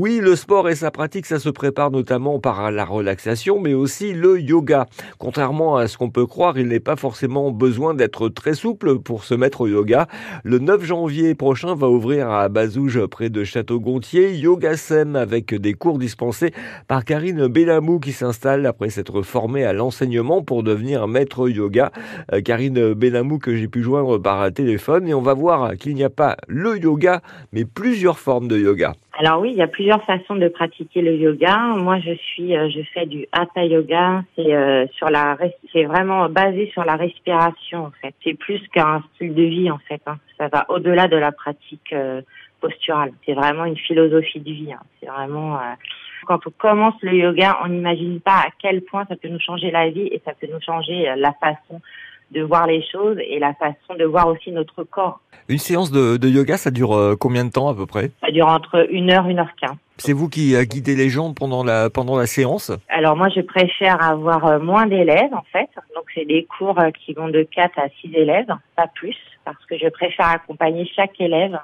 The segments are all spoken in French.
Oui, le sport et sa pratique, ça se prépare notamment par la relaxation, mais aussi le yoga. Contrairement à ce qu'on peut croire, il n'est pas forcément besoin d'être très souple pour se mettre au yoga. Le 9 janvier prochain va ouvrir à Bazouge, près de Château-Gontier, Yoga Sem avec des cours dispensés par Karine Bellamou qui s'installe après s'être formée à l'enseignement pour devenir maître yoga. Euh, Karine Bellamou que j'ai pu joindre par téléphone et on va voir qu'il n'y a pas le yoga, mais plusieurs formes de yoga. Alors oui, il y a plusieurs façons de pratiquer le yoga. Moi, je suis, euh, je fais du hatha yoga. C'est euh, sur la, c'est vraiment basé sur la respiration en fait. C'est plus qu'un style de vie en fait. Hein. Ça va au-delà de la pratique euh, posturale. C'est vraiment une philosophie de vie. Hein. C'est vraiment quand on commence le yoga, on n'imagine pas à quel point ça peut nous changer la vie et ça peut nous changer la façon de voir les choses et la façon de voir aussi notre corps. Une séance de, yoga, ça dure euh, combien de temps à peu près? Ça dure entre une heure, une heure quinze. C'est vous qui guidez les gens pendant la pendant la séance? Alors moi, je préfère avoir euh, moins d'élèves en fait. Donc c'est des cours euh, qui vont de 4 à 6 élèves, pas plus, parce que je préfère accompagner chaque élève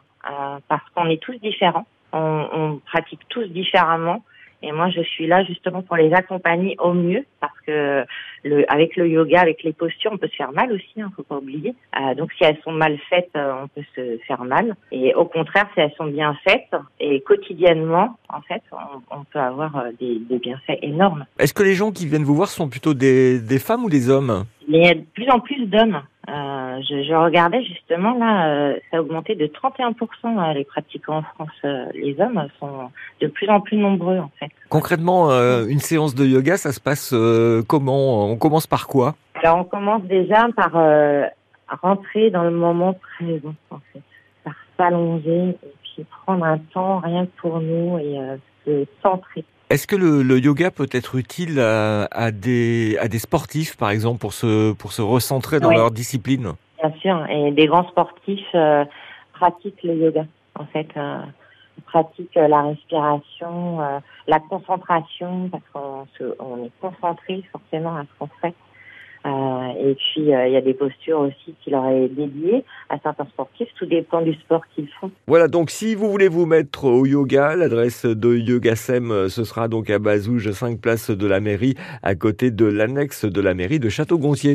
parce qu'on est tous différents. On, on pratique tous différemment. Et moi, je suis là justement pour les accompagner au mieux parce que le, avec le yoga, avec les postures, on peut se faire mal aussi, hein, faut pas oublier. Euh, donc, si elles sont mal faites, euh, on peut se faire mal. Et au contraire, si elles sont bien faites et quotidiennement, en fait, on, on peut avoir euh, des, des, bienfaits énormes. Est-ce que les gens qui viennent vous voir sont plutôt des, des femmes ou des hommes? Il y a de plus en plus d'hommes. Euh, je, je, regardais justement là, euh, ça a augmenté de 31% euh, les pratiquants en France. les hommes sont de plus en plus nombreux en fait. Concrètement, une séance de yoga, ça se passe comment? On commence par quoi? Alors on commence déjà par rentrer dans le moment présent en fait, par s'allonger et puis prendre un temps rien que pour nous et se centrer. Est-ce que le, le, yoga peut être utile à, à, des, à des sportifs, par exemple, pour se, pour se recentrer dans leur discipline? Bien sûr, et des grands sportifs euh, pratiquent le yoga, en fait. Euh, pratiquent la respiration, euh, la concentration, parce qu'on on est concentré forcément à ce qu'on fait. Euh, et puis, euh, il y a des postures aussi qui leur est dédiées à certains sportifs. Tout dépend du sport qu'ils font. Voilà, donc si vous voulez vous mettre au yoga, l'adresse de Yogasem, euh, ce sera donc à Bazouge, 5 places de la mairie, à côté de l'annexe de la mairie de Château-Gontier.